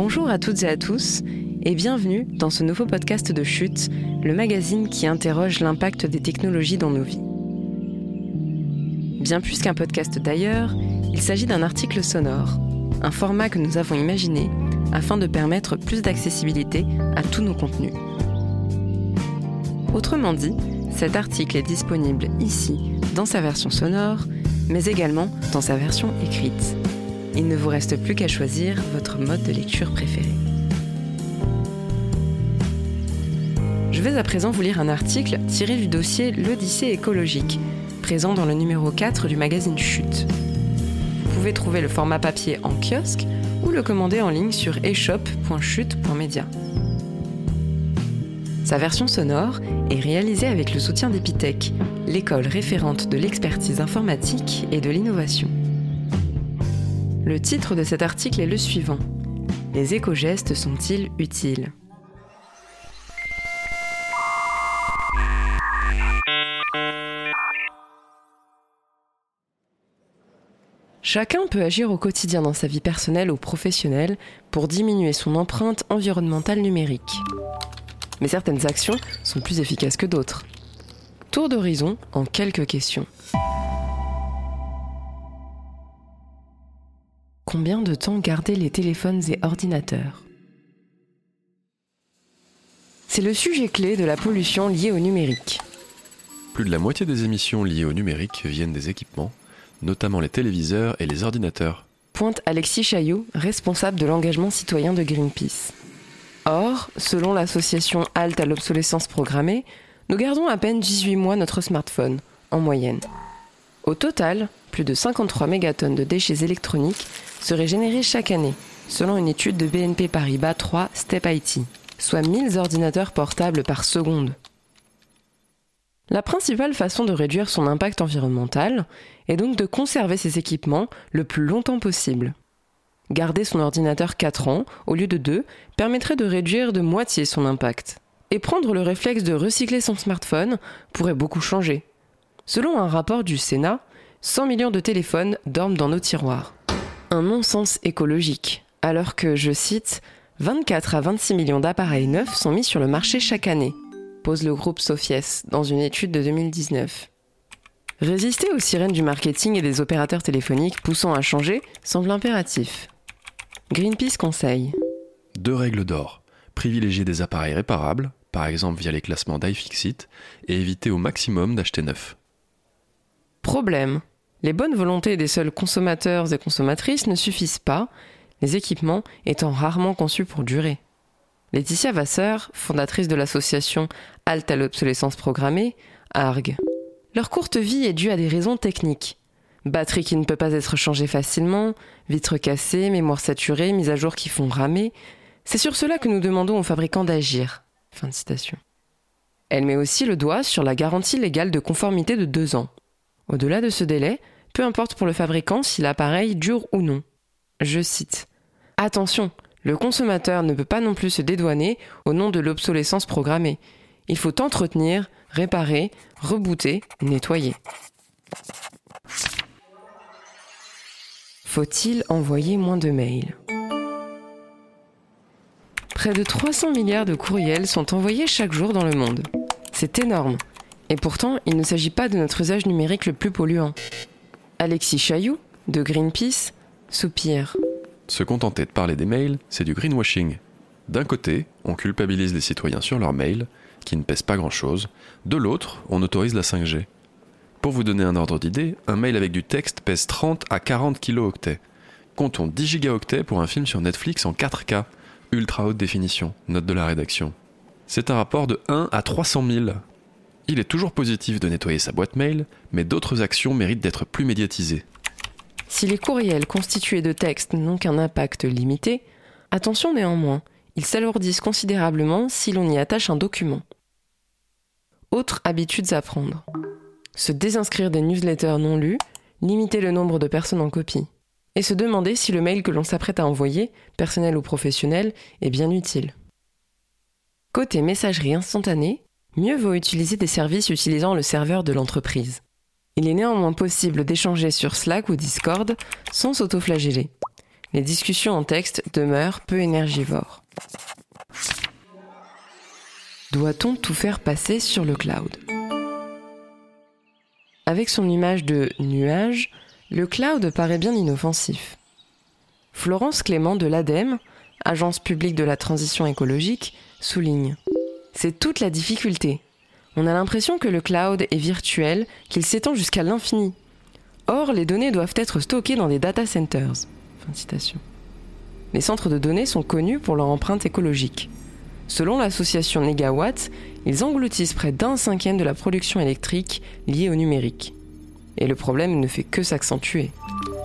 Bonjour à toutes et à tous et bienvenue dans ce nouveau podcast de Chute, le magazine qui interroge l'impact des technologies dans nos vies. Bien plus qu'un podcast d'ailleurs, il s'agit d'un article sonore, un format que nous avons imaginé afin de permettre plus d'accessibilité à tous nos contenus. Autrement dit, cet article est disponible ici dans sa version sonore, mais également dans sa version écrite. Il ne vous reste plus qu'à choisir votre mode de lecture préféré. Je vais à présent vous lire un article tiré du dossier L'Odyssée écologique, présent dans le numéro 4 du magazine Chute. Vous pouvez trouver le format papier en kiosque ou le commander en ligne sur eshop.chute.media. Sa version sonore est réalisée avec le soutien d'Epitech, l'école référente de l'expertise informatique et de l'innovation. Le titre de cet article est le suivant. Les éco-gestes sont-ils utiles Chacun peut agir au quotidien dans sa vie personnelle ou professionnelle pour diminuer son empreinte environnementale numérique. Mais certaines actions sont plus efficaces que d'autres. Tour d'horizon en quelques questions. Combien de temps garder les téléphones et ordinateurs C'est le sujet clé de la pollution liée au numérique. Plus de la moitié des émissions liées au numérique viennent des équipements, notamment les téléviseurs et les ordinateurs. Pointe Alexis Chaillot, responsable de l'engagement citoyen de Greenpeace. Or, selon l'association Halte à l'obsolescence programmée, nous gardons à peine 18 mois notre smartphone, en moyenne. Au total, plus de 53 mégatonnes de déchets électroniques seraient générés chaque année, selon une étude de BNP Paribas 3 Step IT, soit 1000 ordinateurs portables par seconde. La principale façon de réduire son impact environnemental est donc de conserver ses équipements le plus longtemps possible. Garder son ordinateur 4 ans au lieu de 2 permettrait de réduire de moitié son impact. Et prendre le réflexe de recycler son smartphone pourrait beaucoup changer. Selon un rapport du Sénat, 100 millions de téléphones dorment dans nos tiroirs. Un non-sens écologique, alors que, je cite, 24 à 26 millions d'appareils neufs sont mis sur le marché chaque année, pose le groupe Sofies dans une étude de 2019. Résister aux sirènes du marketing et des opérateurs téléphoniques poussant à changer semble impératif. Greenpeace conseille Deux règles d'or. Privilégier des appareils réparables, par exemple via les classements d'iFixit, et éviter au maximum d'acheter neuf. Problème. Les bonnes volontés des seuls consommateurs et consommatrices ne suffisent pas, les équipements étant rarement conçus pour durer. Laetitia Vasseur, fondatrice de l'association Halte à l'obsolescence programmée, argue. Leur courte vie est due à des raisons techniques. Batterie qui ne peut pas être changée facilement, vitres cassées, mémoire saturée, mise à jour qui font ramer. C'est sur cela que nous demandons aux fabricants d'agir. Elle met aussi le doigt sur la garantie légale de conformité de deux ans. Au-delà de ce délai, peu importe pour le fabricant si l'appareil dure ou non. Je cite. Attention, le consommateur ne peut pas non plus se dédouaner au nom de l'obsolescence programmée. Il faut entretenir, réparer, rebooter, nettoyer. Faut-il envoyer moins de mails? Près de 300 milliards de courriels sont envoyés chaque jour dans le monde. C'est énorme. Et pourtant, il ne s'agit pas de notre usage numérique le plus polluant. Alexis Chailloux, de Greenpeace, soupire. Se contenter de parler des mails, c'est du greenwashing. D'un côté, on culpabilise les citoyens sur leurs mails, qui ne pèsent pas grand-chose. De l'autre, on autorise la 5G. Pour vous donner un ordre d'idée, un mail avec du texte pèse 30 à 40 kilooctets. Comptons 10 gigaoctets pour un film sur Netflix en 4K, ultra haute définition, note de la rédaction. C'est un rapport de 1 à 300 000. Il est toujours positif de nettoyer sa boîte mail, mais d'autres actions méritent d'être plus médiatisées. Si les courriels constitués de textes n'ont qu'un impact limité, attention néanmoins, ils s'alourdissent considérablement si l'on y attache un document. Autres habitudes à prendre. Se désinscrire des newsletters non lus, limiter le nombre de personnes en copie. Et se demander si le mail que l'on s'apprête à envoyer, personnel ou professionnel, est bien utile. Côté messagerie instantanée, mieux vaut utiliser des services utilisant le serveur de l'entreprise. Il est néanmoins possible d'échanger sur Slack ou Discord sans s'autoflageller. les discussions en texte demeurent peu énergivores. Doit-on tout faire passer sur le cloud? Avec son image de nuage, le cloud paraît bien inoffensif. Florence Clément de l'ADEME, Agence publique de la transition écologique, souligne C'est toute la difficulté. On a l'impression que le cloud est virtuel, qu'il s'étend jusqu'à l'infini. Or, les données doivent être stockées dans des data centers. Les centres de données sont connus pour leur empreinte écologique. Selon l'association Negawatt, ils engloutissent près d'un cinquième de la production électrique liée au numérique. Et le problème ne fait que s'accentuer.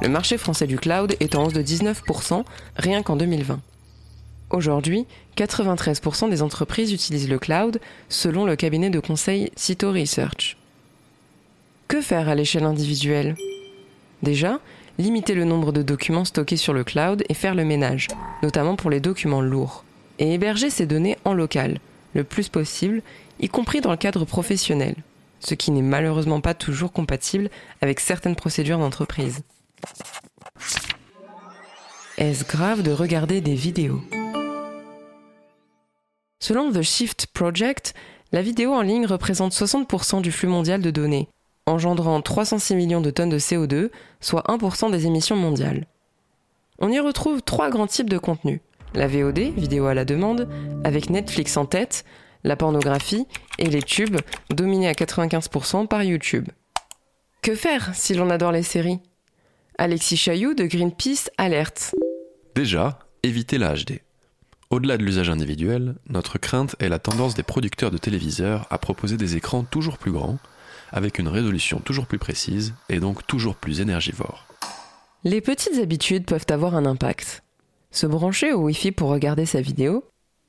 Le marché français du cloud est en hausse de 19% rien qu'en 2020. Aujourd'hui, 93% des entreprises utilisent le cloud selon le cabinet de conseil Cito Research. Que faire à l'échelle individuelle? Déjà, limiter le nombre de documents stockés sur le cloud et faire le ménage, notamment pour les documents lourds et héberger ces données en local, le plus possible, y compris dans le cadre professionnel, ce qui n'est malheureusement pas toujours compatible avec certaines procédures d'entreprise. Est-ce grave de regarder des vidéos? Selon The Shift Project, la vidéo en ligne représente 60% du flux mondial de données, engendrant 306 millions de tonnes de CO2, soit 1% des émissions mondiales. On y retrouve trois grands types de contenus la VOD, vidéo à la demande, avec Netflix en tête, la pornographie et les tubes, dominés à 95% par YouTube. Que faire si l'on adore les séries? Alexis Chailloux de Greenpeace alerte. Déjà, évitez la HD. Au-delà de l'usage individuel, notre crainte est la tendance des producteurs de téléviseurs à proposer des écrans toujours plus grands, avec une résolution toujours plus précise et donc toujours plus énergivore. Les petites habitudes peuvent avoir un impact se brancher au Wi-Fi pour regarder sa vidéo,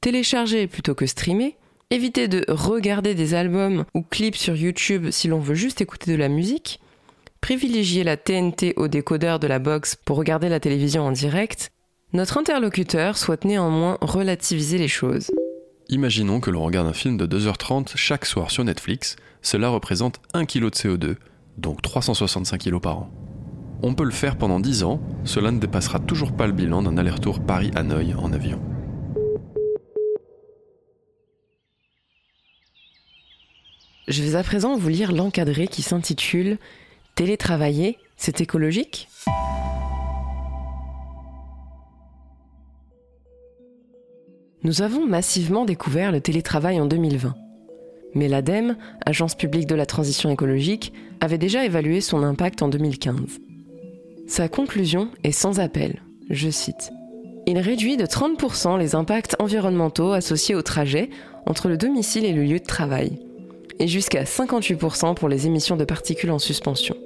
télécharger plutôt que streamer, éviter de regarder des albums ou clips sur YouTube si l'on veut juste écouter de la musique, privilégier la TNT au décodeur de la box pour regarder la télévision en direct, notre interlocuteur souhaite néanmoins relativiser les choses. Imaginons que l'on regarde un film de 2h30 chaque soir sur Netflix, cela représente 1 kg de CO2, donc 365 kg par an. On peut le faire pendant 10 ans, cela ne dépassera toujours pas le bilan d'un aller-retour Paris-Hanoï en avion. Je vais à présent vous lire l'encadré qui s'intitule Télétravailler, c'est écologique? Nous avons massivement découvert le télétravail en 2020. Mais l'ADEME, Agence publique de la transition écologique, avait déjà évalué son impact en 2015. Sa conclusion est sans appel. Je cite. Il réduit de 30% les impacts environnementaux associés au trajet entre le domicile et le lieu de travail, et jusqu'à 58% pour les émissions de particules en suspension.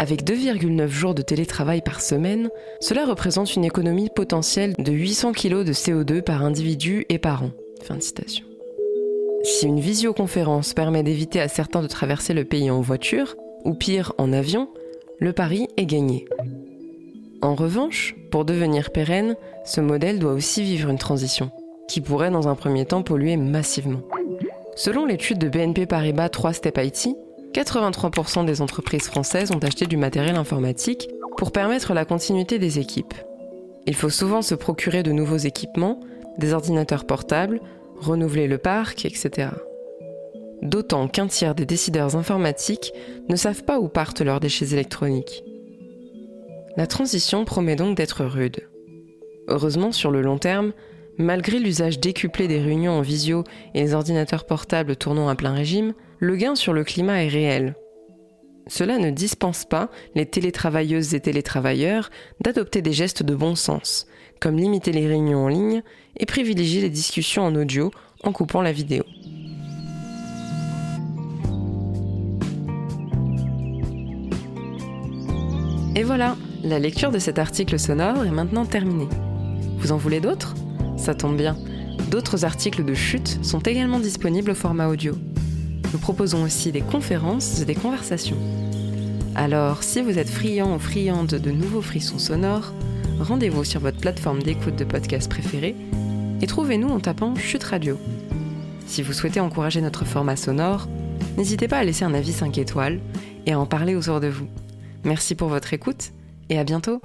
Avec 2,9 jours de télétravail par semaine, cela représente une économie potentielle de 800 kg de CO2 par individu et par an. Si une visioconférence permet d'éviter à certains de traverser le pays en voiture, ou pire en avion, le pari est gagné. En revanche, pour devenir pérenne, ce modèle doit aussi vivre une transition, qui pourrait dans un premier temps polluer massivement. Selon l'étude de BNP Paribas 3 Step IT, 83% des entreprises françaises ont acheté du matériel informatique pour permettre la continuité des équipes. Il faut souvent se procurer de nouveaux équipements, des ordinateurs portables, renouveler le parc, etc d'autant qu'un tiers des décideurs informatiques ne savent pas où partent leurs déchets électroniques. La transition promet donc d'être rude. Heureusement, sur le long terme, malgré l'usage décuplé des réunions en visio et les ordinateurs portables tournant à plein régime, le gain sur le climat est réel. Cela ne dispense pas les télétravailleuses et télétravailleurs d'adopter des gestes de bon sens, comme limiter les réunions en ligne et privilégier les discussions en audio en coupant la vidéo. Et voilà, la lecture de cet article sonore est maintenant terminée. Vous en voulez d'autres? Ça tombe bien. D'autres articles de chute sont également disponibles au format audio. Nous proposons aussi des conférences et des conversations. Alors, si vous êtes friand ou friande de nouveaux frissons sonores, rendez-vous sur votre plateforme d'écoute de podcast préférée et trouvez-nous en tapant Chute Radio. Si vous souhaitez encourager notre format sonore, n'hésitez pas à laisser un avis 5 étoiles et à en parler autour de vous. Merci pour votre écoute et à bientôt